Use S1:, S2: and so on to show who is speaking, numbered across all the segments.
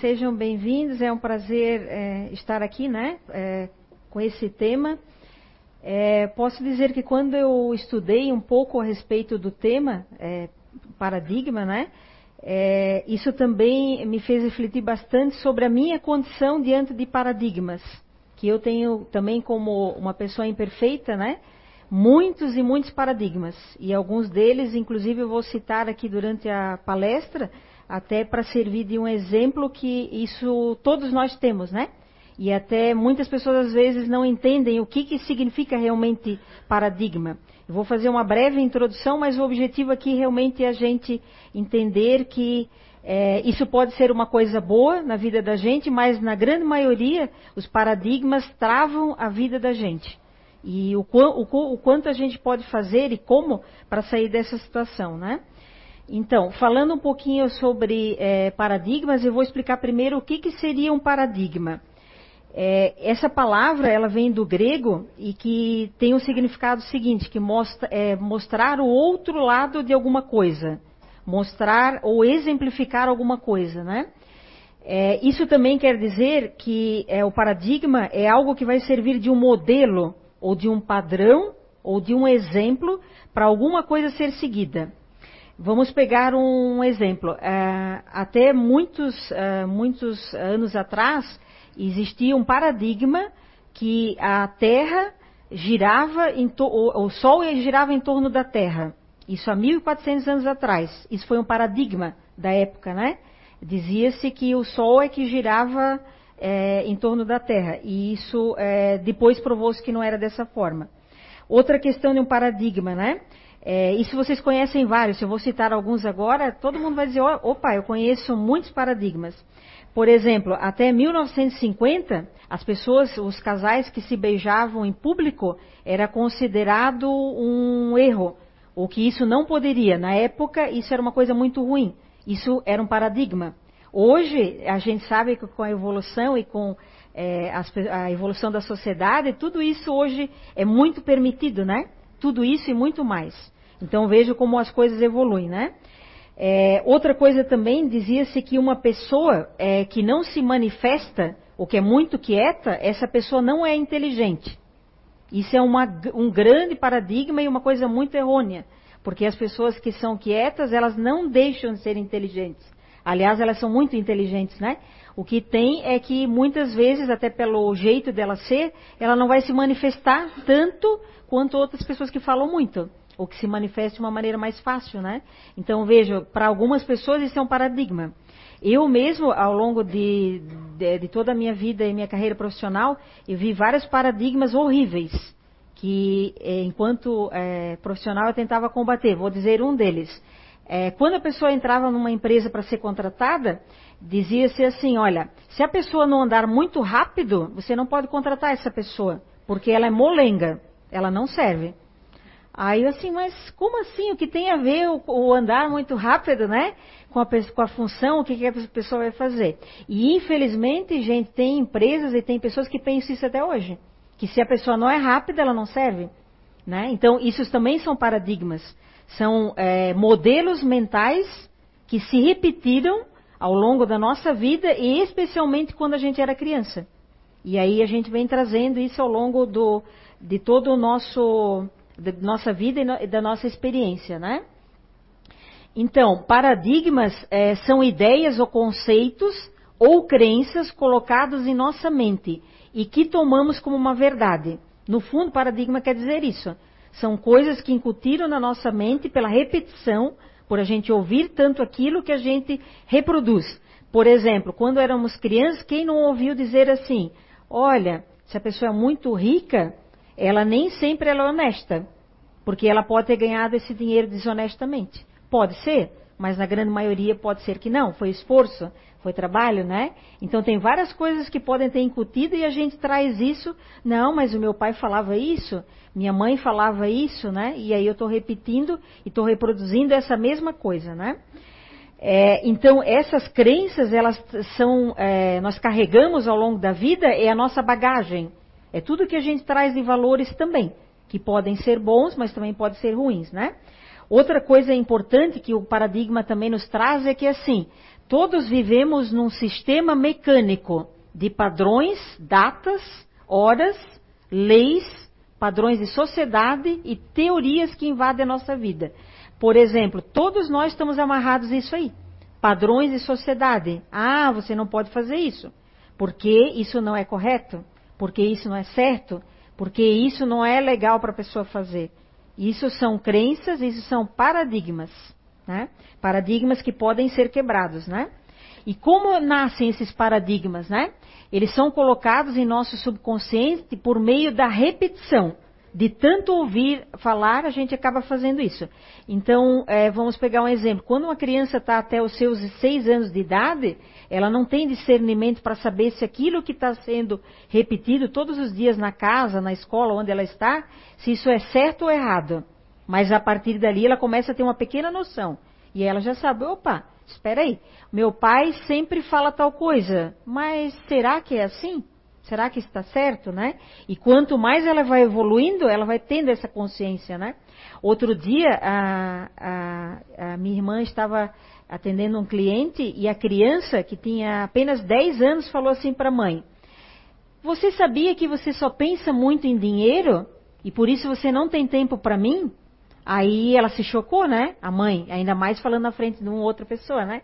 S1: Sejam bem-vindos, é um prazer é, estar aqui, né, é, com esse tema. É, posso dizer que quando eu estudei um pouco a respeito do tema, é, paradigma, né, é, isso também me fez refletir bastante sobre a minha condição diante de paradigmas, que eu tenho também como uma pessoa imperfeita, né, muitos e muitos paradigmas, e alguns deles, inclusive, eu vou citar aqui durante a palestra, até para servir de um exemplo que isso todos nós temos, né? E até muitas pessoas às vezes não entendem o que, que significa realmente paradigma. Eu vou fazer uma breve introdução, mas o objetivo aqui realmente é a gente entender que é, isso pode ser uma coisa boa na vida da gente, mas na grande maioria os paradigmas travam a vida da gente. E o, o, o quanto a gente pode fazer e como para sair dessa situação, né? Então, falando um pouquinho sobre é, paradigmas, eu vou explicar primeiro o que, que seria um paradigma. É, essa palavra ela vem do grego e que tem o um significado seguinte, que mostra, é, mostrar o outro lado de alguma coisa, mostrar ou exemplificar alguma coisa, né? É, isso também quer dizer que o paradigma é algo que vai servir de um modelo ou de um padrão ou de um exemplo para alguma coisa ser seguida. Vamos pegar um exemplo. Uh, até muitos, uh, muitos anos atrás, existia um paradigma que a Terra girava, o Sol girava em torno da Terra. Isso há 1400 anos atrás. Isso foi um paradigma da época, né? Dizia-se que o Sol é que girava é, em torno da Terra. E isso é, depois provou-se que não era dessa forma. Outra questão de um paradigma, né? É, e se vocês conhecem vários, eu vou citar alguns agora, todo mundo vai dizer: opa, eu conheço muitos paradigmas. Por exemplo, até 1950, as pessoas, os casais que se beijavam em público, era considerado um erro, ou que isso não poderia. Na época, isso era uma coisa muito ruim. Isso era um paradigma. Hoje, a gente sabe que com a evolução e com é, a evolução da sociedade, tudo isso hoje é muito permitido, né? Tudo isso e muito mais. Então vejo como as coisas evoluem, né? É, outra coisa também dizia-se que uma pessoa é, que não se manifesta, ou que é muito quieta, essa pessoa não é inteligente. Isso é uma, um grande paradigma e uma coisa muito errônea, porque as pessoas que são quietas, elas não deixam de ser inteligentes. Aliás, elas são muito inteligentes, né? O que tem é que muitas vezes, até pelo jeito dela ser, ela não vai se manifestar tanto quanto outras pessoas que falam muito, ou que se manifestam de uma maneira mais fácil, né? Então, veja, para algumas pessoas isso é um paradigma. Eu mesmo, ao longo de, de, de toda a minha vida e minha carreira profissional, eu vi vários paradigmas horríveis que, eh, enquanto é, profissional, eu tentava combater. Vou dizer um deles. É, quando a pessoa entrava numa empresa para ser contratada, dizia-se assim: olha, se a pessoa não andar muito rápido, você não pode contratar essa pessoa, porque ela é molenga ela não serve. Aí eu assim, mas como assim? O que tem a ver o, o andar muito rápido, né? Com a, com a função, o que, que a pessoa vai fazer? E infelizmente, gente, tem empresas e tem pessoas que pensam isso até hoje. Que se a pessoa não é rápida, ela não serve. Né? Então, isso também são paradigmas. São é, modelos mentais que se repetiram ao longo da nossa vida e especialmente quando a gente era criança. E aí a gente vem trazendo isso ao longo do, de todo o nosso da nossa vida e da nossa experiência, né? Então, paradigmas é, são ideias ou conceitos ou crenças colocados em nossa mente e que tomamos como uma verdade. No fundo, paradigma quer dizer isso. São coisas que incutiram na nossa mente pela repetição, por a gente ouvir tanto aquilo que a gente reproduz. Por exemplo, quando éramos crianças, quem não ouviu dizer assim: olha, se a pessoa é muito rica, ela nem sempre é honesta, porque ela pode ter ganhado esse dinheiro desonestamente. Pode ser, mas na grande maioria pode ser que não. Foi esforço, foi trabalho, né? Então tem várias coisas que podem ter incutido e a gente traz isso. Não, mas o meu pai falava isso, minha mãe falava isso, né? E aí eu estou repetindo e estou reproduzindo essa mesma coisa, né? É, então essas crenças elas são, é, nós carregamos ao longo da vida é a nossa bagagem é tudo que a gente traz de valores também, que podem ser bons, mas também podem ser ruins, né? Outra coisa importante que o paradigma também nos traz é que assim, todos vivemos num sistema mecânico de padrões, datas, horas, leis, padrões de sociedade e teorias que invadem a nossa vida. Por exemplo, todos nós estamos amarrados a isso aí. Padrões de sociedade. Ah, você não pode fazer isso. Porque isso não é correto. Porque isso não é certo. Porque isso não é legal para a pessoa fazer. Isso são crenças, isso são paradigmas. Né? Paradigmas que podem ser quebrados, né? E como nascem esses paradigmas, né? Eles são colocados em nosso subconsciente por meio da repetição. De tanto ouvir falar, a gente acaba fazendo isso. Então, é, vamos pegar um exemplo. Quando uma criança está até os seus seis anos de idade, ela não tem discernimento para saber se aquilo que está sendo repetido todos os dias na casa, na escola, onde ela está, se isso é certo ou errado. Mas a partir dali ela começa a ter uma pequena noção. E ela já sabe, opa, espera aí, meu pai sempre fala tal coisa, mas será que é assim? Será que está certo, né? E quanto mais ela vai evoluindo, ela vai tendo essa consciência, né? Outro dia, a, a, a minha irmã estava atendendo um cliente e a criança, que tinha apenas 10 anos, falou assim para a mãe: Você sabia que você só pensa muito em dinheiro e por isso você não tem tempo para mim? Aí ela se chocou, né? A mãe, ainda mais falando na frente de uma outra pessoa, né?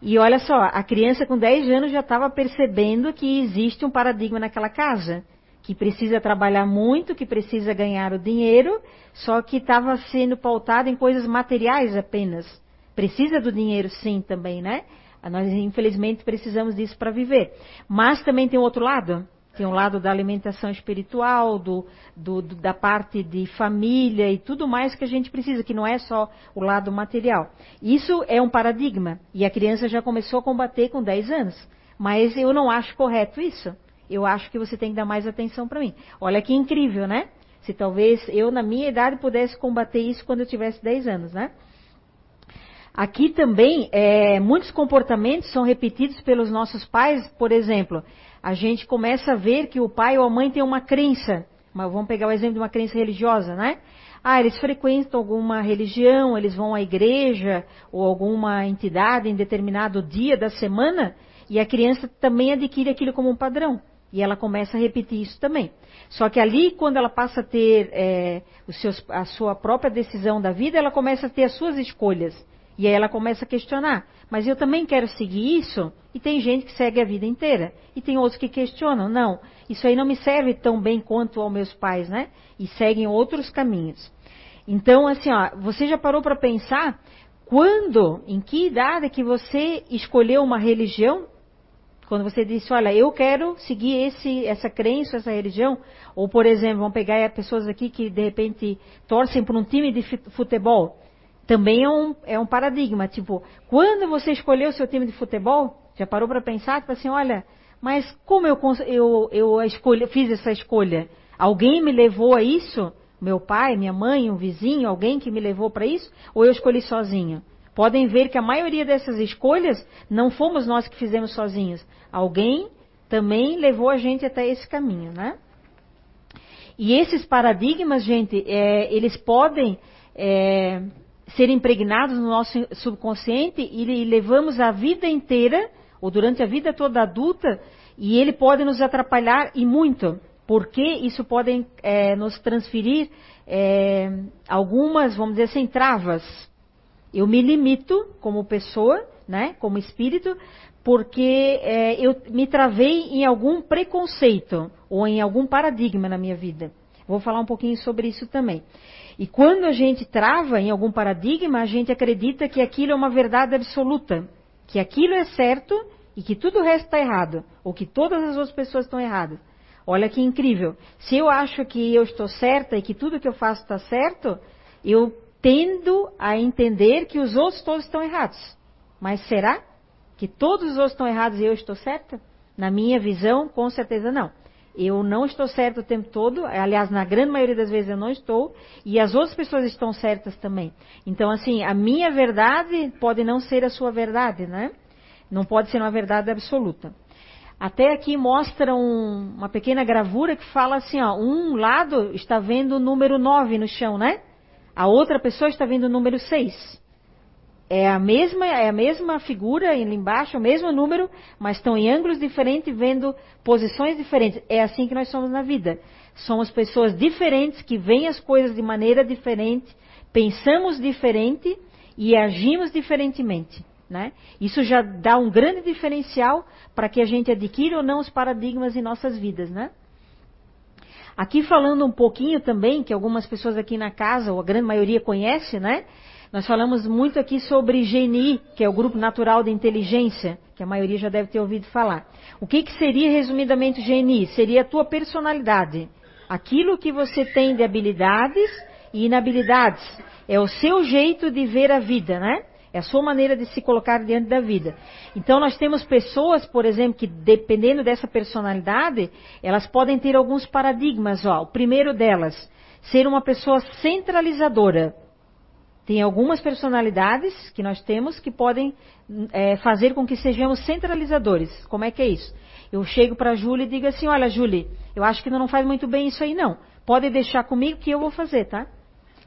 S1: E olha só, a criança com 10 anos já estava percebendo que existe um paradigma naquela casa, que precisa trabalhar muito, que precisa ganhar o dinheiro, só que estava sendo pautada em coisas materiais apenas. Precisa do dinheiro sim também, né? Nós infelizmente precisamos disso para viver. Mas também tem outro lado, tem um lado da alimentação espiritual, do, do, do, da parte de família e tudo mais que a gente precisa, que não é só o lado material. Isso é um paradigma. E a criança já começou a combater com 10 anos. Mas eu não acho correto isso. Eu acho que você tem que dar mais atenção para mim. Olha que incrível, né? Se talvez eu, na minha idade, pudesse combater isso quando eu tivesse 10 anos, né? Aqui também, é, muitos comportamentos são repetidos pelos nossos pais, por exemplo, a gente começa a ver que o pai ou a mãe tem uma crença. Mas vamos pegar o exemplo de uma crença religiosa, né? Ah, eles frequentam alguma religião, eles vão à igreja ou alguma entidade em determinado dia da semana e a criança também adquire aquilo como um padrão. E ela começa a repetir isso também. Só que ali, quando ela passa a ter é, seus, a sua própria decisão da vida, ela começa a ter as suas escolhas. E aí ela começa a questionar. Mas eu também quero seguir isso? E tem gente que segue a vida inteira. E tem outros que questionam. Não, isso aí não me serve tão bem quanto aos meus pais, né? E seguem outros caminhos. Então, assim, ó, você já parou para pensar quando, em que idade que você escolheu uma religião? Quando você disse, olha, eu quero seguir esse, essa crença, essa religião. Ou, por exemplo, vamos pegar pessoas aqui que de repente torcem por um time de futebol também é um, é um paradigma. Tipo, quando você escolheu o seu time de futebol, já parou para pensar? Tipo assim, olha, mas como eu, eu, eu fiz essa escolha? Alguém me levou a isso? Meu pai, minha mãe, um vizinho, alguém que me levou para isso? Ou eu escolhi sozinho? Podem ver que a maioria dessas escolhas não fomos nós que fizemos sozinhos. Alguém também levou a gente até esse caminho, né? E esses paradigmas, gente, é, eles podem é, ser impregnados no nosso subconsciente e levamos a vida inteira, ou durante a vida toda adulta, e ele pode nos atrapalhar e muito, porque isso pode é, nos transferir é, algumas, vamos dizer assim, travas. Eu me limito como pessoa, né, como espírito, porque é, eu me travei em algum preconceito ou em algum paradigma na minha vida. Vou falar um pouquinho sobre isso também. E quando a gente trava em algum paradigma, a gente acredita que aquilo é uma verdade absoluta, que aquilo é certo e que tudo o resto está errado, ou que todas as outras pessoas estão erradas. Olha que incrível. Se eu acho que eu estou certa e que tudo que eu faço está certo, eu tendo a entender que os outros todos estão errados. Mas será que todos os outros estão errados e eu estou certa? Na minha visão, com certeza não. Eu não estou certo o tempo todo, aliás, na grande maioria das vezes eu não estou, e as outras pessoas estão certas também. Então, assim, a minha verdade pode não ser a sua verdade, né? Não pode ser uma verdade absoluta. Até aqui mostra um, uma pequena gravura que fala assim, ó, um lado está vendo o número 9 no chão, né? A outra pessoa está vendo o número 6. É a mesma, é a mesma figura ali embaixo, o mesmo número, mas estão em ângulos diferentes, vendo posições diferentes. É assim que nós somos na vida. Somos pessoas diferentes que veem as coisas de maneira diferente, pensamos diferente e agimos diferentemente. Né? Isso já dá um grande diferencial para que a gente adquira ou não os paradigmas em nossas vidas. Né? Aqui falando um pouquinho também, que algumas pessoas aqui na casa, ou a grande maioria conhece, né? Nós falamos muito aqui sobre GNI, que é o Grupo Natural de Inteligência, que a maioria já deve ter ouvido falar. O que, que seria resumidamente GNI? Seria a tua personalidade. Aquilo que você tem de habilidades e inabilidades. É o seu jeito de ver a vida, né? É a sua maneira de se colocar diante da vida. Então nós temos pessoas, por exemplo, que dependendo dessa personalidade, elas podem ter alguns paradigmas. Ó. O primeiro delas, ser uma pessoa centralizadora. Tem algumas personalidades que nós temos que podem é, fazer com que sejamos centralizadores. Como é que é isso? Eu chego para a Júlia e digo assim: Olha, Júlia, eu acho que não faz muito bem isso aí, não. Pode deixar comigo que eu vou fazer, tá?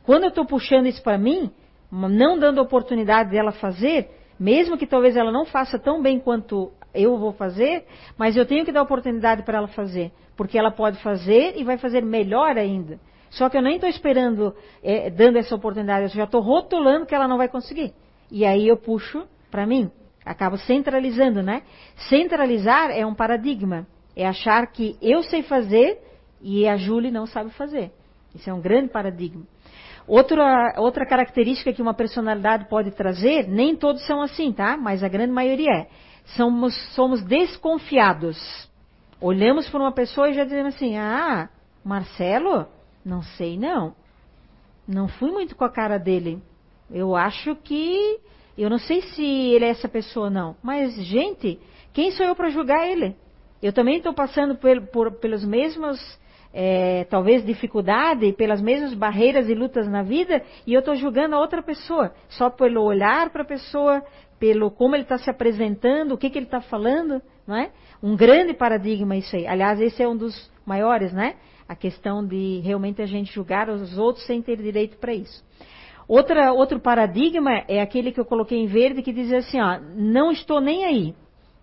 S1: Quando eu estou puxando isso para mim, não dando oportunidade dela fazer, mesmo que talvez ela não faça tão bem quanto eu vou fazer, mas eu tenho que dar oportunidade para ela fazer, porque ela pode fazer e vai fazer melhor ainda. Só que eu nem estou esperando, é, dando essa oportunidade, eu já estou rotulando que ela não vai conseguir. E aí eu puxo para mim. Acabo centralizando, né? Centralizar é um paradigma. É achar que eu sei fazer e a Julie não sabe fazer. Isso é um grande paradigma. Outra, outra característica que uma personalidade pode trazer, nem todos são assim, tá? Mas a grande maioria é. Somos, somos desconfiados. Olhamos para uma pessoa e já dizemos assim: ah, Marcelo, não sei não. Não fui muito com a cara dele. Eu acho que. Eu não sei se ele é essa pessoa, não. Mas, gente, quem sou eu para julgar ele? Eu também estou passando por, por, pelos mesmos, é, talvez, dificuldade, pelas mesmas barreiras e lutas na vida, e eu estou julgando a outra pessoa, só pelo olhar para a pessoa, pelo como ele está se apresentando, o que, que ele está falando, não é? Um grande paradigma isso aí. Aliás, esse é um dos maiores, né? A questão de realmente a gente julgar os outros sem ter direito para isso. Outra, outro paradigma é aquele que eu coloquei em verde que diz assim, ó, não estou nem aí.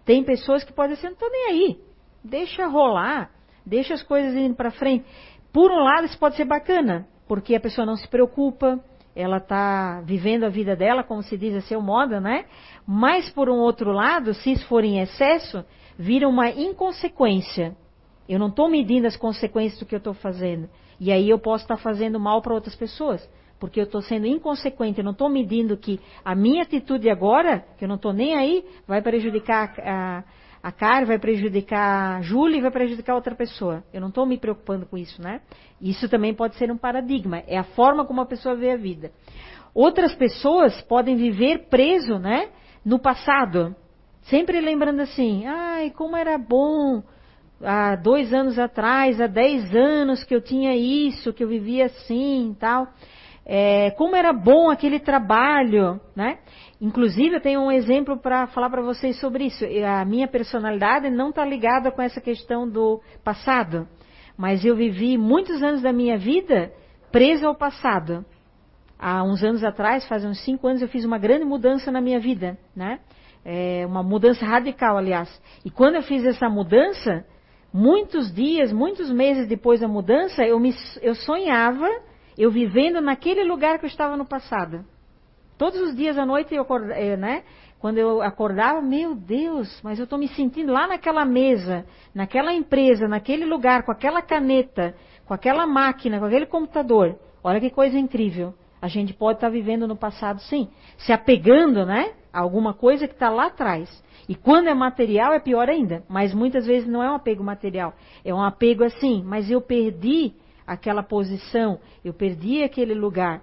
S1: Tem pessoas que podem dizer, não estou nem aí. Deixa rolar, deixa as coisas indo para frente. Por um lado, isso pode ser bacana, porque a pessoa não se preocupa, ela está vivendo a vida dela, como se diz a seu modo, né? Mas, por um outro lado, se isso for em excesso, vira uma inconsequência. Eu não estou medindo as consequências do que eu estou fazendo. E aí eu posso estar tá fazendo mal para outras pessoas. Porque eu estou sendo inconsequente, eu não estou medindo que a minha atitude agora, que eu não estou nem aí, vai prejudicar a, a, a Karen, vai prejudicar a Júlia e vai prejudicar outra pessoa. Eu não estou me preocupando com isso, né? Isso também pode ser um paradigma. É a forma como a pessoa vê a vida. Outras pessoas podem viver preso, né? No passado. Sempre lembrando assim, ai, como era bom há dois anos atrás, há dez anos que eu tinha isso, que eu vivia assim e tal. É, como era bom aquele trabalho, né? Inclusive, eu tenho um exemplo para falar para vocês sobre isso. A minha personalidade não está ligada com essa questão do passado, mas eu vivi muitos anos da minha vida presa ao passado. Há uns anos atrás, faz uns cinco anos, eu fiz uma grande mudança na minha vida, né? É uma mudança radical, aliás. E quando eu fiz essa mudança, muitos dias, muitos meses depois da mudança, eu, me, eu sonhava eu vivendo naquele lugar que eu estava no passado. Todos os dias à noite, eu, eh, né, quando eu acordava, meu Deus, mas eu estou me sentindo lá naquela mesa, naquela empresa, naquele lugar, com aquela caneta, com aquela máquina, com aquele computador. Olha que coisa incrível. A gente pode estar vivendo no passado, sim, se apegando, né, alguma coisa que está lá atrás. E quando é material é pior ainda, mas muitas vezes não é um apego material, é um apego assim, mas eu perdi aquela posição, eu perdi aquele lugar.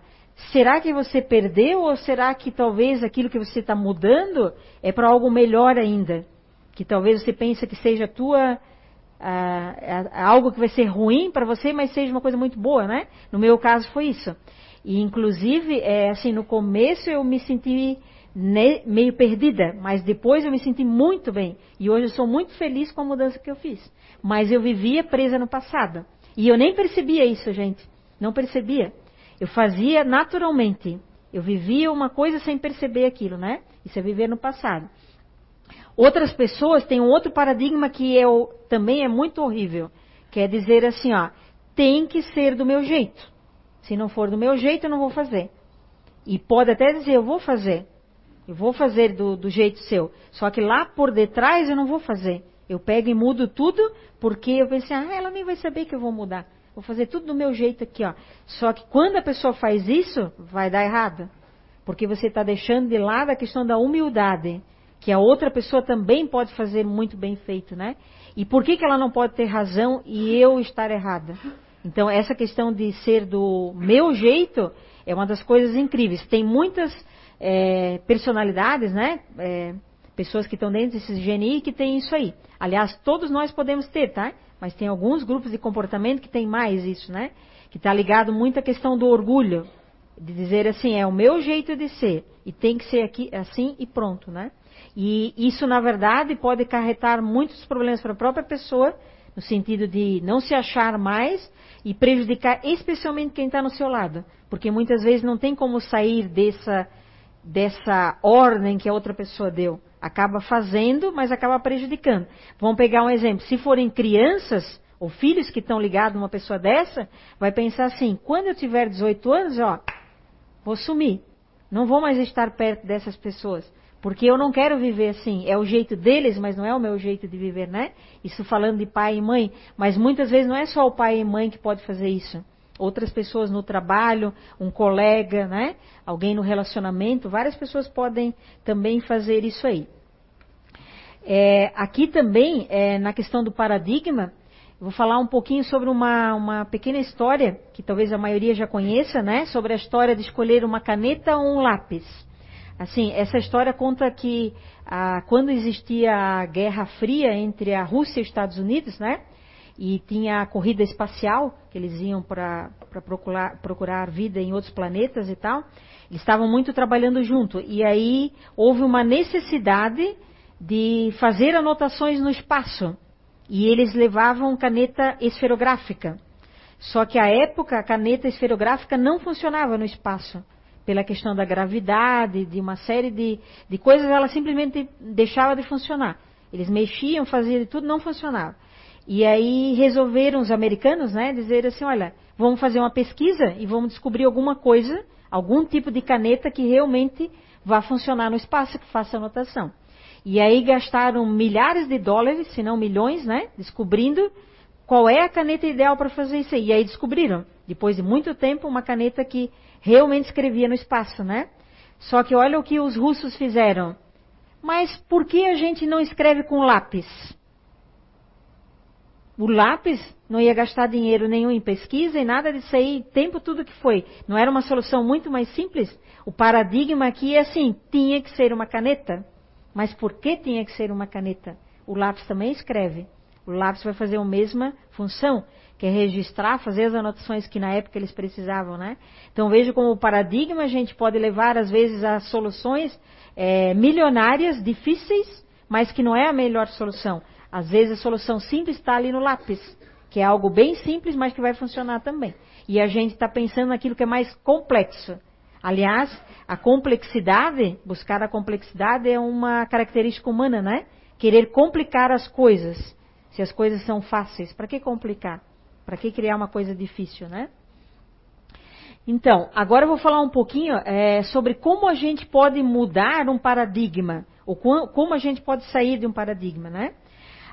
S1: Será que você perdeu ou será que talvez aquilo que você está mudando é para algo melhor ainda? Que talvez você pense que seja tua ah, algo que vai ser ruim para você, mas seja uma coisa muito boa, né? No meu caso foi isso. E inclusive, é, assim, no começo eu me senti meio perdida, mas depois eu me senti muito bem. E hoje eu sou muito feliz com a mudança que eu fiz. Mas eu vivia presa no passado. E eu nem percebia isso, gente. Não percebia. Eu fazia naturalmente. Eu vivia uma coisa sem perceber aquilo, né? Isso é viver no passado. Outras pessoas têm um outro paradigma que eu, também é muito horrível, que é dizer assim, ó, tem que ser do meu jeito. Se não for do meu jeito, eu não vou fazer. E pode até dizer, eu vou fazer. Eu vou fazer do, do jeito seu. Só que lá por detrás eu não vou fazer. Eu pego e mudo tudo, porque eu pensei, ah, ela nem vai saber que eu vou mudar. Vou fazer tudo do meu jeito aqui, ó. Só que quando a pessoa faz isso, vai dar errado. Porque você está deixando de lado a questão da humildade, que a outra pessoa também pode fazer muito bem feito, né? E por que, que ela não pode ter razão e eu estar errada? Então, essa questão de ser do meu jeito é uma das coisas incríveis. Tem muitas é, personalidades, né? É, pessoas que estão dentro desse GNI que tem isso aí. Aliás, todos nós podemos ter, tá? Mas tem alguns grupos de comportamento que tem mais isso, né? Que está ligado muito à questão do orgulho. De dizer assim, é o meu jeito de ser. E tem que ser aqui assim e pronto, né? E isso, na verdade, pode acarretar muitos problemas para a própria pessoa, no sentido de não se achar mais e prejudicar especialmente quem está no seu lado. Porque muitas vezes não tem como sair dessa, dessa ordem que a outra pessoa deu. Acaba fazendo, mas acaba prejudicando. Vamos pegar um exemplo. Se forem crianças ou filhos que estão ligados a uma pessoa dessa, vai pensar assim: quando eu tiver 18 anos, ó, vou sumir. Não vou mais estar perto dessas pessoas. Porque eu não quero viver assim. É o jeito deles, mas não é o meu jeito de viver, né? Isso falando de pai e mãe. Mas muitas vezes não é só o pai e mãe que pode fazer isso. Outras pessoas no trabalho, um colega, né? Alguém no relacionamento, várias pessoas podem também fazer isso aí. É, aqui também, é, na questão do paradigma, vou falar um pouquinho sobre uma, uma pequena história, que talvez a maioria já conheça, né? Sobre a história de escolher uma caneta ou um lápis. Assim, essa história conta que ah, quando existia a Guerra Fria entre a Rússia e os Estados Unidos, né? E tinha a corrida espacial, que eles iam para procurar, procurar vida em outros planetas e tal. Eles estavam muito trabalhando junto. E aí houve uma necessidade de fazer anotações no espaço. E eles levavam caneta esferográfica. Só que à época a caneta esferográfica não funcionava no espaço pela questão da gravidade, de uma série de, de coisas, ela simplesmente deixava de funcionar. Eles mexiam, faziam de tudo, não funcionava. E aí resolveram os americanos, né, dizer assim, olha, vamos fazer uma pesquisa e vamos descobrir alguma coisa, algum tipo de caneta que realmente vá funcionar no espaço, que faça anotação. E aí gastaram milhares de dólares, se não milhões, né, descobrindo qual é a caneta ideal para fazer isso aí. E aí descobriram, depois de muito tempo, uma caneta que realmente escrevia no espaço, né? Só que olha o que os russos fizeram. Mas por que a gente não escreve com lápis? O lápis não ia gastar dinheiro nenhum em pesquisa e nada disso aí, tempo tudo que foi. Não era uma solução muito mais simples? O paradigma aqui é assim, tinha que ser uma caneta. Mas por que tinha que ser uma caneta? O lápis também escreve. O lápis vai fazer a mesma função que é registrar, fazer as anotações que na época eles precisavam, né? Então veja como o paradigma a gente pode levar às vezes a soluções é, milionárias, difíceis, mas que não é a melhor solução. Às vezes a solução simples está ali no lápis, que é algo bem simples, mas que vai funcionar também. E a gente está pensando naquilo que é mais complexo. Aliás, a complexidade, buscar a complexidade é uma característica humana, né? Querer complicar as coisas. Se as coisas são fáceis, para que complicar? Para que criar uma coisa difícil, né? Então, agora eu vou falar um pouquinho é, sobre como a gente pode mudar um paradigma, ou como a gente pode sair de um paradigma, né?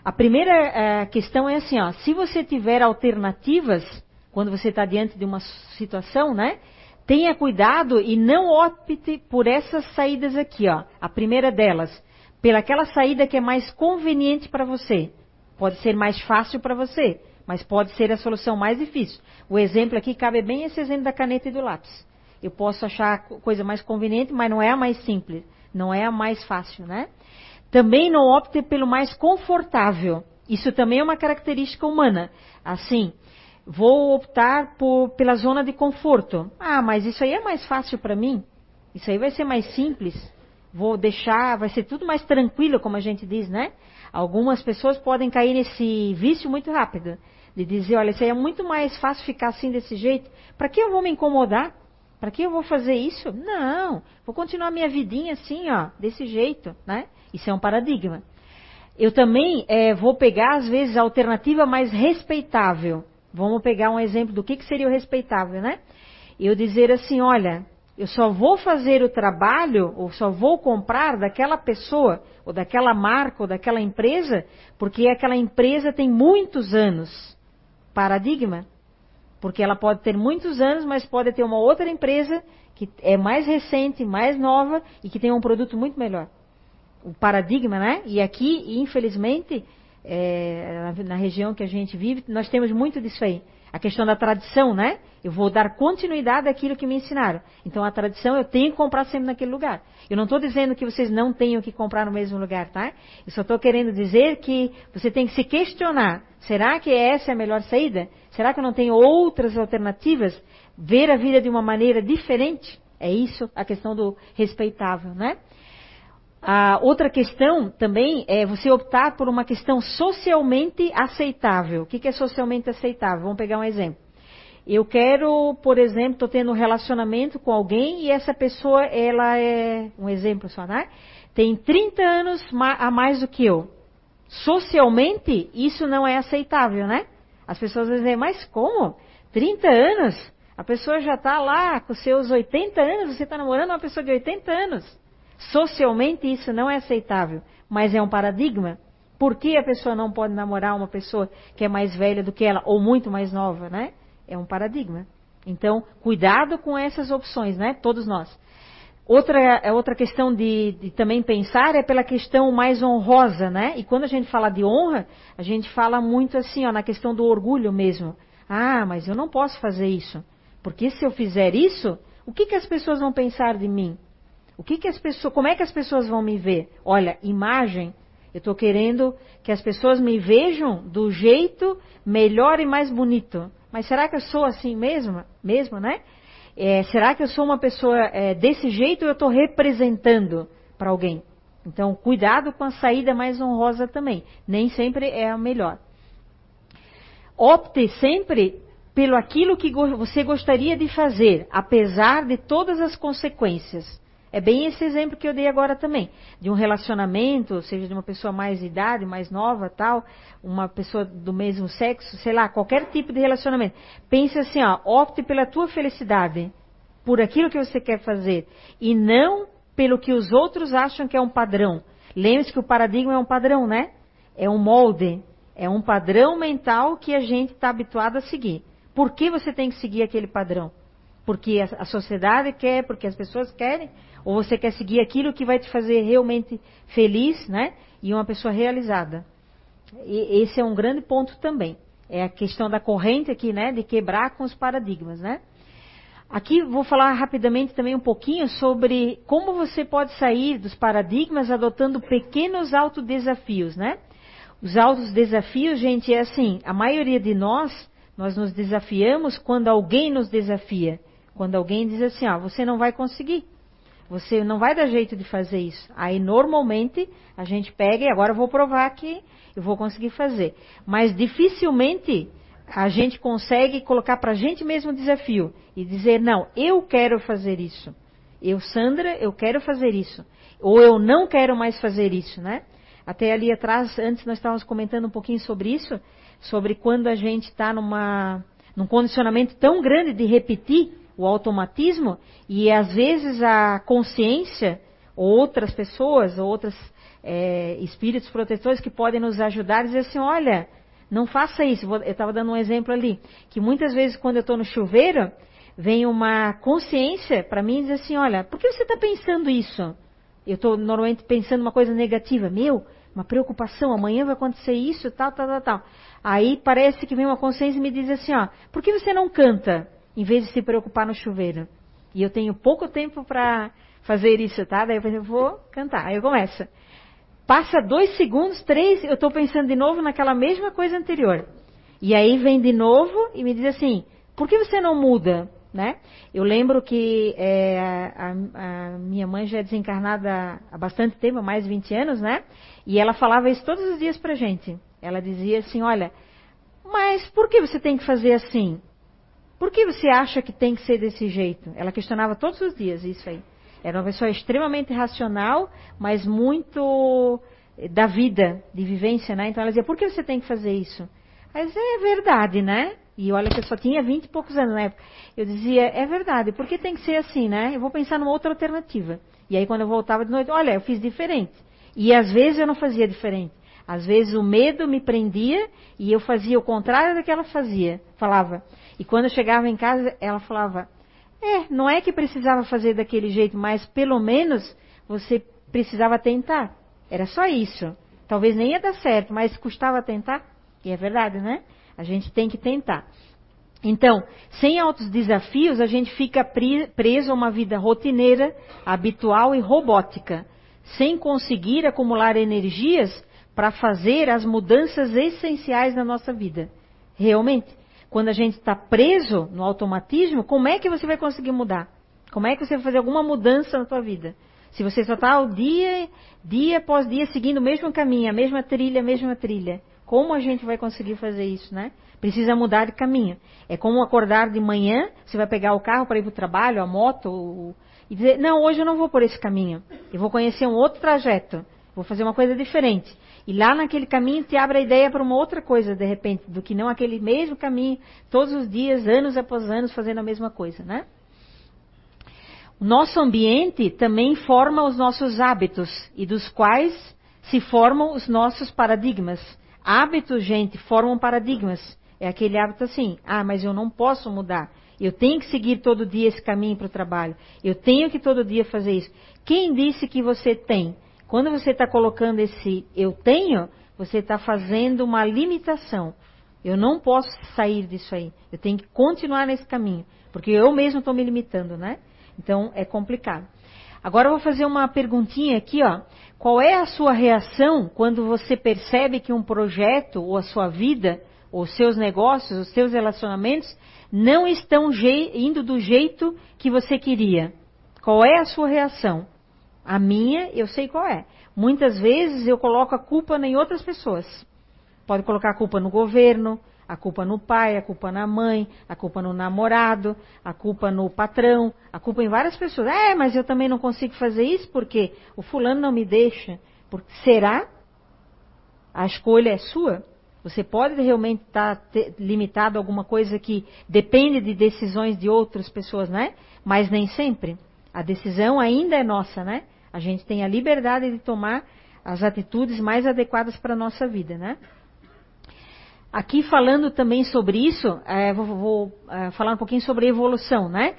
S1: A primeira é, questão é assim, ó, se você tiver alternativas, quando você está diante de uma situação, né? Tenha cuidado e não opte por essas saídas aqui, ó. A primeira delas, pelaquela saída que é mais conveniente para você. Pode ser mais fácil para você mas pode ser a solução mais difícil. O exemplo aqui cabe bem esse exemplo da caneta e do lápis. Eu posso achar a coisa mais conveniente, mas não é a mais simples, não é a mais fácil, né? Também não opte pelo mais confortável. Isso também é uma característica humana. Assim, vou optar por, pela zona de conforto. Ah, mas isso aí é mais fácil para mim. Isso aí vai ser mais simples. Vou deixar, vai ser tudo mais tranquilo, como a gente diz, né? Algumas pessoas podem cair nesse vício muito rápido. De dizer, olha, isso aí é muito mais fácil ficar assim desse jeito. Para que eu vou me incomodar? Para que eu vou fazer isso? Não, vou continuar minha vidinha assim, ó, desse jeito, né? Isso é um paradigma. Eu também é, vou pegar, às vezes, a alternativa mais respeitável. Vamos pegar um exemplo do que, que seria o respeitável, né? Eu dizer assim, olha, eu só vou fazer o trabalho, ou só vou comprar daquela pessoa, ou daquela marca, ou daquela empresa, porque aquela empresa tem muitos anos. Paradigma. Porque ela pode ter muitos anos, mas pode ter uma outra empresa que é mais recente, mais nova e que tem um produto muito melhor. O paradigma, né? E aqui, infelizmente, é, na região que a gente vive, nós temos muito disso aí. A questão da tradição, né? Eu vou dar continuidade àquilo que me ensinaram. Então a tradição eu tenho que comprar sempre naquele lugar. Eu não estou dizendo que vocês não tenham que comprar no mesmo lugar, tá? Eu só estou querendo dizer que você tem que se questionar. Será que essa é a melhor saída? Será que eu não tenho outras alternativas? Ver a vida de uma maneira diferente? É isso a questão do respeitável, né? A outra questão também é você optar por uma questão socialmente aceitável. O que é socialmente aceitável? Vamos pegar um exemplo. Eu quero, por exemplo, estou tendo um relacionamento com alguém e essa pessoa, ela é, um exemplo só, né? Tem 30 anos a mais do que eu. Socialmente, isso não é aceitável, né? As pessoas dizem, mas como? 30 anos? A pessoa já está lá com seus 80 anos, você está namorando uma pessoa de 80 anos. Socialmente isso não é aceitável, mas é um paradigma. Por que a pessoa não pode namorar uma pessoa que é mais velha do que ela ou muito mais nova, né? É um paradigma. Então, cuidado com essas opções, né? Todos nós. Outra, outra questão de, de, também pensar é pela questão mais honrosa, né? E quando a gente fala de honra, a gente fala muito assim, ó, na questão do orgulho mesmo. Ah, mas eu não posso fazer isso. Porque se eu fizer isso, o que, que as pessoas vão pensar de mim? O que, que as pessoas, como é que as pessoas vão me ver? Olha, imagem. Eu estou querendo que as pessoas me vejam do jeito melhor e mais bonito. Mas será que eu sou assim mesmo? Né? É, será que eu sou uma pessoa é, desse jeito ou eu estou representando para alguém? Então, cuidado com a saída mais honrosa também. Nem sempre é a melhor. Opte sempre pelo aquilo que você gostaria de fazer, apesar de todas as consequências. É bem esse exemplo que eu dei agora também, de um relacionamento, seja de uma pessoa mais idade, mais nova, tal, uma pessoa do mesmo sexo, sei lá, qualquer tipo de relacionamento. Pense assim, ó, opte pela tua felicidade, por aquilo que você quer fazer, e não pelo que os outros acham que é um padrão. Lembre-se que o paradigma é um padrão, né? É um molde, é um padrão mental que a gente está habituado a seguir. Por que você tem que seguir aquele padrão? Porque a sociedade quer, porque as pessoas querem, ou você quer seguir aquilo que vai te fazer realmente feliz, né? E uma pessoa realizada. E esse é um grande ponto também. É a questão da corrente aqui, né? De quebrar com os paradigmas, né? Aqui vou falar rapidamente também um pouquinho sobre como você pode sair dos paradigmas adotando pequenos autodesafios, né? Os altos desafios, gente, é assim, a maioria de nós, nós nos desafiamos quando alguém nos desafia. Quando alguém diz assim, ó, você não vai conseguir. Você não vai dar jeito de fazer isso. Aí normalmente a gente pega e agora eu vou provar que eu vou conseguir fazer. Mas dificilmente a gente consegue colocar para a gente mesmo o desafio e dizer, não, eu quero fazer isso. Eu, Sandra, eu quero fazer isso. Ou eu não quero mais fazer isso, né? Até ali atrás, antes nós estávamos comentando um pouquinho sobre isso, sobre quando a gente está numa, num condicionamento tão grande de repetir o automatismo e às vezes a consciência, outras pessoas, outros é, espíritos protetores que podem nos ajudar dizer assim, olha, não faça isso. Eu estava dando um exemplo ali, que muitas vezes quando eu estou no chuveiro, vem uma consciência para mim e diz assim, olha, por que você está pensando isso? Eu estou normalmente pensando uma coisa negativa, meu, uma preocupação, amanhã vai acontecer isso, tal, tal, tal, tal. Aí parece que vem uma consciência e me diz assim, ó, por que você não canta? Em vez de se preocupar no chuveiro. E eu tenho pouco tempo para fazer isso, tá? Daí eu pensei, vou cantar. Aí eu começo. Passa dois segundos, três, eu estou pensando de novo naquela mesma coisa anterior. E aí vem de novo e me diz assim, por que você não muda? Né? Eu lembro que é, a, a, minha mãe já é desencarnada há bastante tempo, há mais de 20 anos, né? E ela falava isso todos os dias pra gente. Ela dizia assim, olha, mas por que você tem que fazer assim? Por que você acha que tem que ser desse jeito? Ela questionava todos os dias isso aí. Era uma pessoa extremamente racional, mas muito eh, da vida, de vivência, né? Então ela dizia, por que você tem que fazer isso? Mas é verdade, né? E olha que eu só tinha 20 e poucos anos na época. Eu dizia, é verdade, por que tem que ser assim, né? Eu vou pensar numa outra alternativa. E aí quando eu voltava de noite, olha, eu fiz diferente. E às vezes eu não fazia diferente. Às vezes o medo me prendia e eu fazia o contrário do que ela fazia, falava. E quando eu chegava em casa, ela falava: "É, não é que precisava fazer daquele jeito, mas pelo menos você precisava tentar. Era só isso. Talvez nem ia dar certo, mas custava tentar." E é verdade, né? A gente tem que tentar. Então, sem altos desafios, a gente fica preso a uma vida rotineira, habitual e robótica, sem conseguir acumular energias para fazer as mudanças essenciais na nossa vida. Realmente, quando a gente está preso no automatismo, como é que você vai conseguir mudar? Como é que você vai fazer alguma mudança na sua vida? Se você só está o dia, dia após dia seguindo o mesmo caminho, a mesma trilha, a mesma trilha. Como a gente vai conseguir fazer isso, né? Precisa mudar de caminho. É como acordar de manhã, você vai pegar o carro para ir para o trabalho, a moto, e dizer, não, hoje eu não vou por esse caminho. Eu vou conhecer um outro trajeto. Vou fazer uma coisa diferente. E lá naquele caminho te abre a ideia para uma outra coisa, de repente, do que não aquele mesmo caminho, todos os dias, anos após anos, fazendo a mesma coisa, né? O nosso ambiente também forma os nossos hábitos, e dos quais se formam os nossos paradigmas. Hábitos, gente, formam paradigmas. É aquele hábito assim, ah, mas eu não posso mudar. Eu tenho que seguir todo dia esse caminho para o trabalho. Eu tenho que todo dia fazer isso. Quem disse que você tem? Quando você está colocando esse eu tenho, você está fazendo uma limitação. Eu não posso sair disso aí. Eu tenho que continuar nesse caminho. Porque eu mesmo estou me limitando, né? Então é complicado. Agora eu vou fazer uma perguntinha aqui, ó. Qual é a sua reação quando você percebe que um projeto, ou a sua vida, ou os seus negócios, os seus relacionamentos, não estão indo do jeito que você queria? Qual é a sua reação? A minha, eu sei qual é. Muitas vezes eu coloco a culpa em outras pessoas. Pode colocar a culpa no governo, a culpa no pai, a culpa na mãe, a culpa no namorado, a culpa no patrão, a culpa em várias pessoas. É, mas eu também não consigo fazer isso porque o fulano não me deixa. Porque, será? A escolha é sua? Você pode realmente estar tá limitado a alguma coisa que depende de decisões de outras pessoas, né? Mas nem sempre. A decisão ainda é nossa, né? A gente tem a liberdade de tomar as atitudes mais adequadas para a nossa vida, né? Aqui falando também sobre isso, é, vou, vou é, falar um pouquinho sobre evolução, né?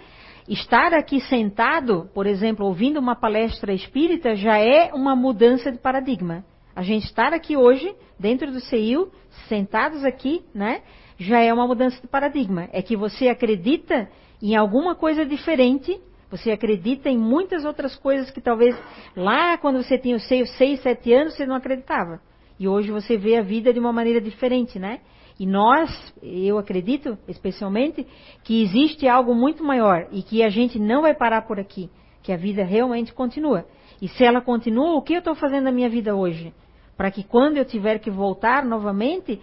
S1: Estar aqui sentado, por exemplo, ouvindo uma palestra espírita, já é uma mudança de paradigma. A gente estar aqui hoje, dentro do CEIU, sentados aqui, né? Já é uma mudança de paradigma. É que você acredita em alguma coisa diferente você acredita em muitas outras coisas que talvez lá quando você tinha os seis, sete anos você não acreditava. E hoje você vê a vida de uma maneira diferente, né? E nós, eu acredito especialmente, que existe algo muito maior e que a gente não vai parar por aqui, que a vida realmente continua. E se ela continua, o que eu estou fazendo na minha vida hoje? Para que quando eu tiver que voltar novamente,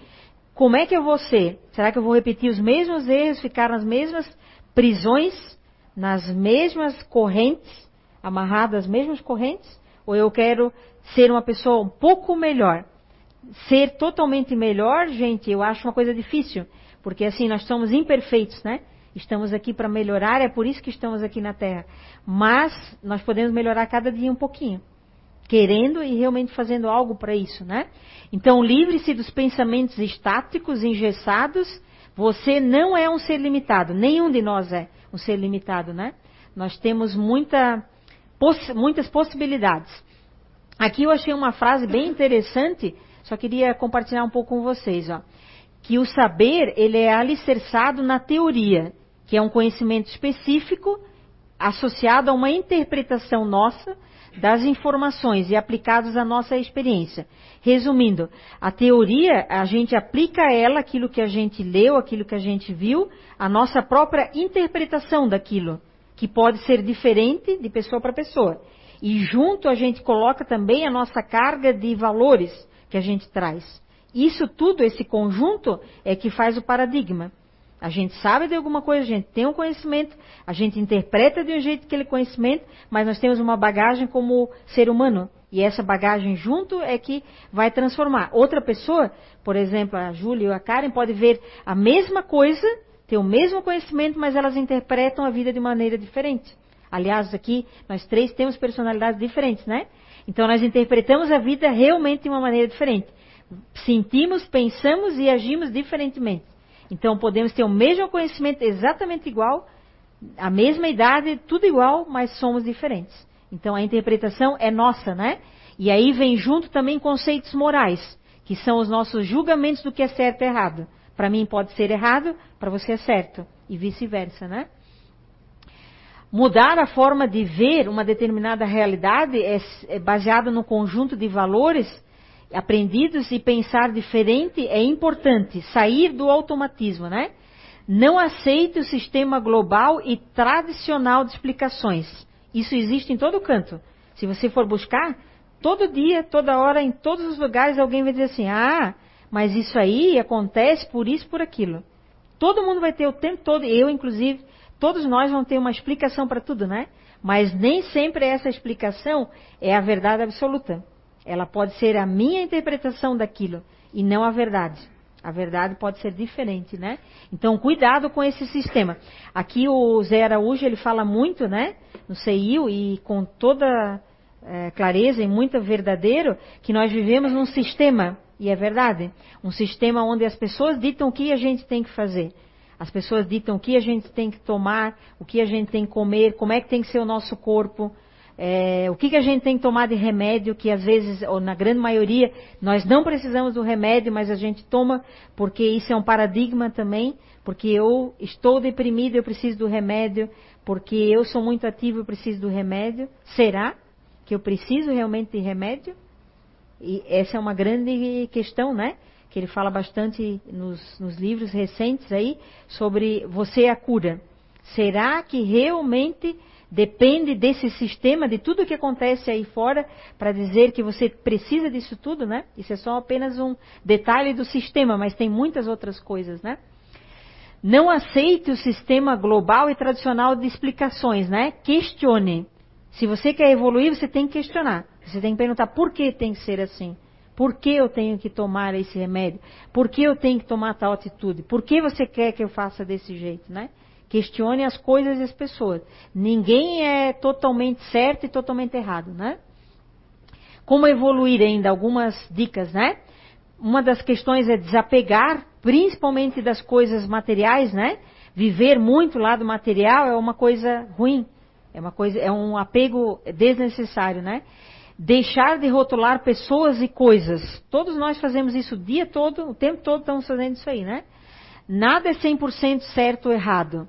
S1: como é que eu vou ser? Será que eu vou repetir os mesmos erros, ficar nas mesmas prisões nas mesmas correntes, amarrado às mesmas correntes, ou eu quero ser uma pessoa um pouco melhor? Ser totalmente melhor, gente, eu acho uma coisa difícil, porque assim nós somos imperfeitos, né? Estamos aqui para melhorar, é por isso que estamos aqui na Terra. Mas nós podemos melhorar cada dia um pouquinho, querendo e realmente fazendo algo para isso, né? Então, livre-se dos pensamentos estáticos, engessados. Você não é um ser limitado, nenhum de nós é um ser limitado, né? Nós temos muita, poss muitas possibilidades. Aqui eu achei uma frase bem interessante, só queria compartilhar um pouco com vocês, ó. Que o saber, ele é alicerçado na teoria, que é um conhecimento específico associado a uma interpretação nossa das informações e aplicados à nossa experiência. Resumindo, a teoria, a gente aplica ela, aquilo que a gente leu, aquilo que a gente viu, a nossa própria interpretação daquilo, que pode ser diferente de pessoa para pessoa. E junto a gente coloca também a nossa carga de valores que a gente traz. Isso tudo, esse conjunto, é que faz o paradigma. A gente sabe de alguma coisa, a gente tem um conhecimento, a gente interpreta de um jeito aquele conhecimento, mas nós temos uma bagagem como ser humano. E essa bagagem junto é que vai transformar. Outra pessoa, por exemplo, a Júlia ou a Karen, pode ver a mesma coisa, ter o mesmo conhecimento, mas elas interpretam a vida de maneira diferente. Aliás, aqui nós três temos personalidades diferentes, né? Então nós interpretamos a vida realmente de uma maneira diferente. Sentimos, pensamos e agimos diferentemente. Então podemos ter o mesmo conhecimento exatamente igual, a mesma idade, tudo igual, mas somos diferentes. Então a interpretação é nossa, né? E aí vem junto também conceitos morais, que são os nossos julgamentos do que é certo e errado. Para mim pode ser errado, para você é certo, e vice-versa, né? Mudar a forma de ver uma determinada realidade é, é baseado no conjunto de valores aprendidos e pensar diferente é importante. Sair do automatismo, né? Não aceite o sistema global e tradicional de explicações. Isso existe em todo canto. Se você for buscar, todo dia, toda hora, em todos os lugares, alguém vai dizer assim: ah, mas isso aí acontece por isso, por aquilo. Todo mundo vai ter o tempo todo, eu inclusive, todos nós vamos ter uma explicação para tudo, né? Mas nem sempre essa explicação é a verdade absoluta. Ela pode ser a minha interpretação daquilo e não a verdade. A verdade pode ser diferente, né? Então, cuidado com esse sistema. Aqui o Zé Araújo, ele fala muito, né? No CIU e com toda é, clareza e muito verdadeiro, que nós vivemos num sistema, e é verdade, um sistema onde as pessoas ditam o que a gente tem que fazer. As pessoas ditam o que a gente tem que tomar, o que a gente tem que comer, como é que tem que ser o nosso corpo, é, o que, que a gente tem que tomar de remédio, que às vezes, ou na grande maioria, nós não precisamos do remédio, mas a gente toma porque isso é um paradigma também, porque eu estou deprimido, eu preciso do remédio, porque eu sou muito ativo, eu preciso do remédio. Será que eu preciso realmente de remédio? E essa é uma grande questão, né? Que ele fala bastante nos, nos livros recentes aí sobre você a cura. Será que realmente depende desse sistema, de tudo que acontece aí fora, para dizer que você precisa disso tudo, né? Isso é só apenas um detalhe do sistema, mas tem muitas outras coisas, né? Não aceite o sistema global e tradicional de explicações, né? Questione. Se você quer evoluir, você tem que questionar. Você tem que perguntar por que tem que ser assim. Por que eu tenho que tomar esse remédio? Por que eu tenho que tomar tal atitude? Por que você quer que eu faça desse jeito, né? Questione as coisas e as pessoas. Ninguém é totalmente certo e totalmente errado, né? Como evoluir ainda? Algumas dicas, né? Uma das questões é desapegar, principalmente das coisas materiais, né? Viver muito lá do material é uma coisa ruim. É uma coisa, é um apego desnecessário, né? Deixar de rotular pessoas e coisas. Todos nós fazemos isso o dia todo, o tempo todo estamos fazendo isso aí, né? Nada é 100% certo ou errado.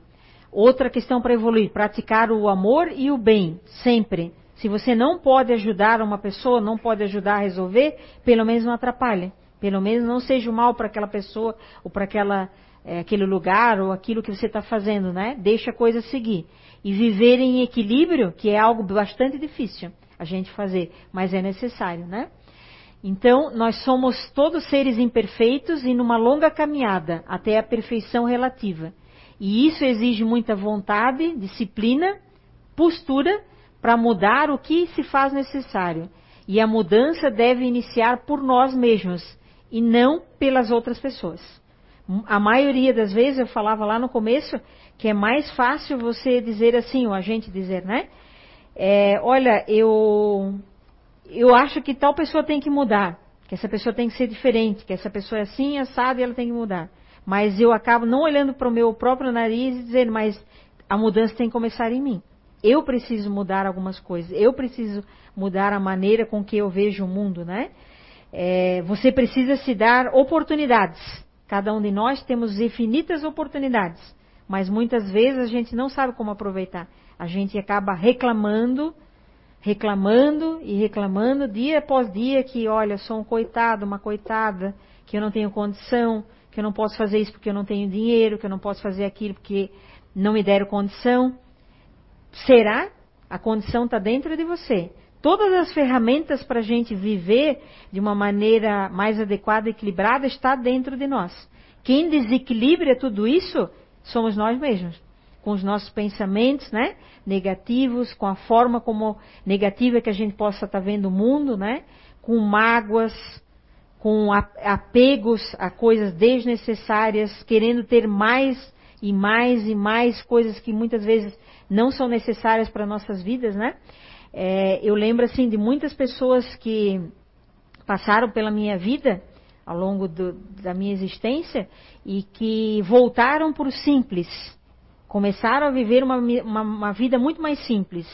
S1: Outra questão para evoluir, praticar o amor e o bem, sempre. Se você não pode ajudar uma pessoa, não pode ajudar a resolver, pelo menos não atrapalhe. Pelo menos não seja mal para aquela pessoa ou para aquela, é, aquele lugar ou aquilo que você está fazendo, né? Deixa a coisa seguir. E viver em equilíbrio, que é algo bastante difícil a gente fazer, mas é necessário, né? Então, nós somos todos seres imperfeitos e numa longa caminhada até a perfeição relativa. E isso exige muita vontade, disciplina, postura para mudar o que se faz necessário. E a mudança deve iniciar por nós mesmos e não pelas outras pessoas. A maioria das vezes eu falava lá no começo que é mais fácil você dizer assim, ou a gente dizer, né? É, olha, eu eu acho que tal pessoa tem que mudar, que essa pessoa tem que ser diferente, que essa pessoa é assim, assada e ela tem que mudar. Mas eu acabo não olhando para o meu próprio nariz e dizendo, mas a mudança tem que começar em mim. Eu preciso mudar algumas coisas. Eu preciso mudar a maneira com que eu vejo o mundo, né? É, você precisa se dar oportunidades. Cada um de nós temos infinitas oportunidades, mas muitas vezes a gente não sabe como aproveitar. A gente acaba reclamando, reclamando e reclamando dia após dia que, olha, sou um coitado, uma coitada, que eu não tenho condição, que eu não posso fazer isso porque eu não tenho dinheiro, que eu não posso fazer aquilo porque não me deram condição. Será? A condição está dentro de você. Todas as ferramentas para a gente viver de uma maneira mais adequada e equilibrada está dentro de nós. Quem desequilibra tudo isso somos nós mesmos. Com os nossos pensamentos, né? Negativos, com a forma como negativa que a gente possa estar tá vendo o mundo, né? Com mágoas, com apegos a coisas desnecessárias, querendo ter mais e mais e mais coisas que muitas vezes não são necessárias para nossas vidas, né? É, eu lembro assim de muitas pessoas que passaram pela minha vida ao longo do, da minha existência e que voltaram para o simples, começaram a viver uma, uma, uma, vida muito mais simples.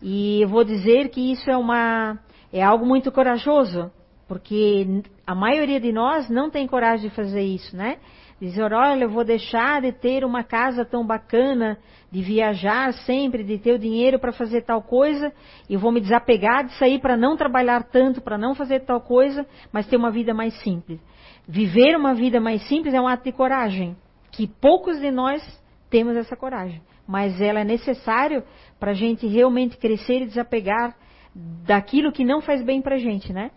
S1: E eu vou dizer que isso é uma é algo muito corajoso, porque a maioria de nós não tem coragem de fazer isso, né? Dizer, olha, eu vou deixar de ter uma casa tão bacana, de viajar sempre, de ter o dinheiro para fazer tal coisa, e vou me desapegar disso aí para não trabalhar tanto, para não fazer tal coisa, mas ter uma vida mais simples. Viver uma vida mais simples é um ato de coragem, que poucos de nós temos essa coragem, mas ela é necessário para a gente realmente crescer e desapegar daquilo que não faz bem para a gente, né?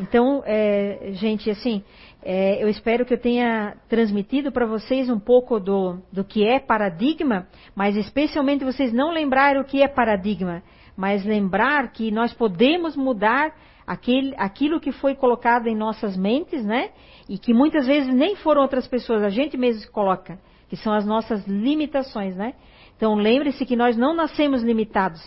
S1: Então, é, gente, assim, é, eu espero que eu tenha transmitido para vocês um pouco do, do que é paradigma, mas especialmente vocês não lembrarem o que é paradigma, mas lembrar que nós podemos mudar aquele, aquilo que foi colocado em nossas mentes, né? E que muitas vezes nem foram outras pessoas, a gente mesmo coloca, que são as nossas limitações, né? Então lembre-se que nós não nascemos limitados,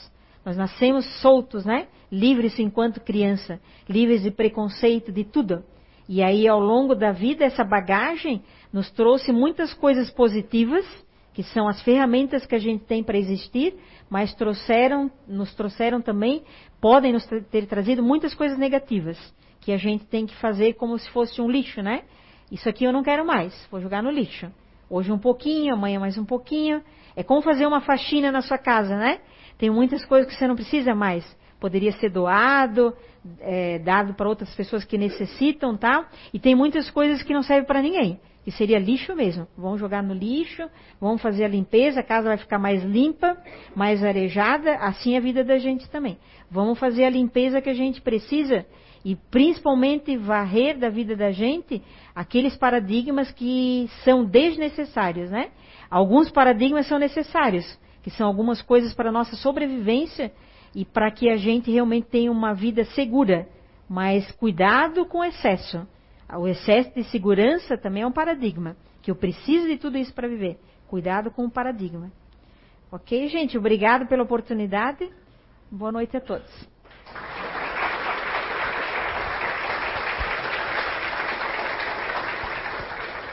S1: nós nascemos soltos, né? Livres enquanto criança, livres de preconceito, de tudo. E aí, ao longo da vida, essa bagagem nos trouxe muitas coisas positivas, que são as ferramentas que a gente tem para existir, mas trouxeram, nos trouxeram também, podem nos ter trazido muitas coisas negativas, que a gente tem que fazer como se fosse um lixo, né? Isso aqui eu não quero mais, vou jogar no lixo. Hoje um pouquinho, amanhã mais um pouquinho. É como fazer uma faxina na sua casa, né? Tem muitas coisas que você não precisa mais. Poderia ser doado, é, dado para outras pessoas que necessitam, tá? E tem muitas coisas que não servem para ninguém. Que seria lixo mesmo. Vamos jogar no lixo, vamos fazer a limpeza, a casa vai ficar mais limpa, mais arejada, assim é a vida da gente também. Vamos fazer a limpeza que a gente precisa e principalmente varrer da vida da gente aqueles paradigmas que são desnecessários, né? Alguns paradigmas são necessários, que são algumas coisas para a nossa sobrevivência e para que a gente realmente tenha uma vida segura. Mas cuidado com o excesso. O excesso de segurança também é um paradigma, que eu preciso de tudo isso para viver. Cuidado com o paradigma. Ok, gente? Obrigado pela oportunidade. Boa noite a todos.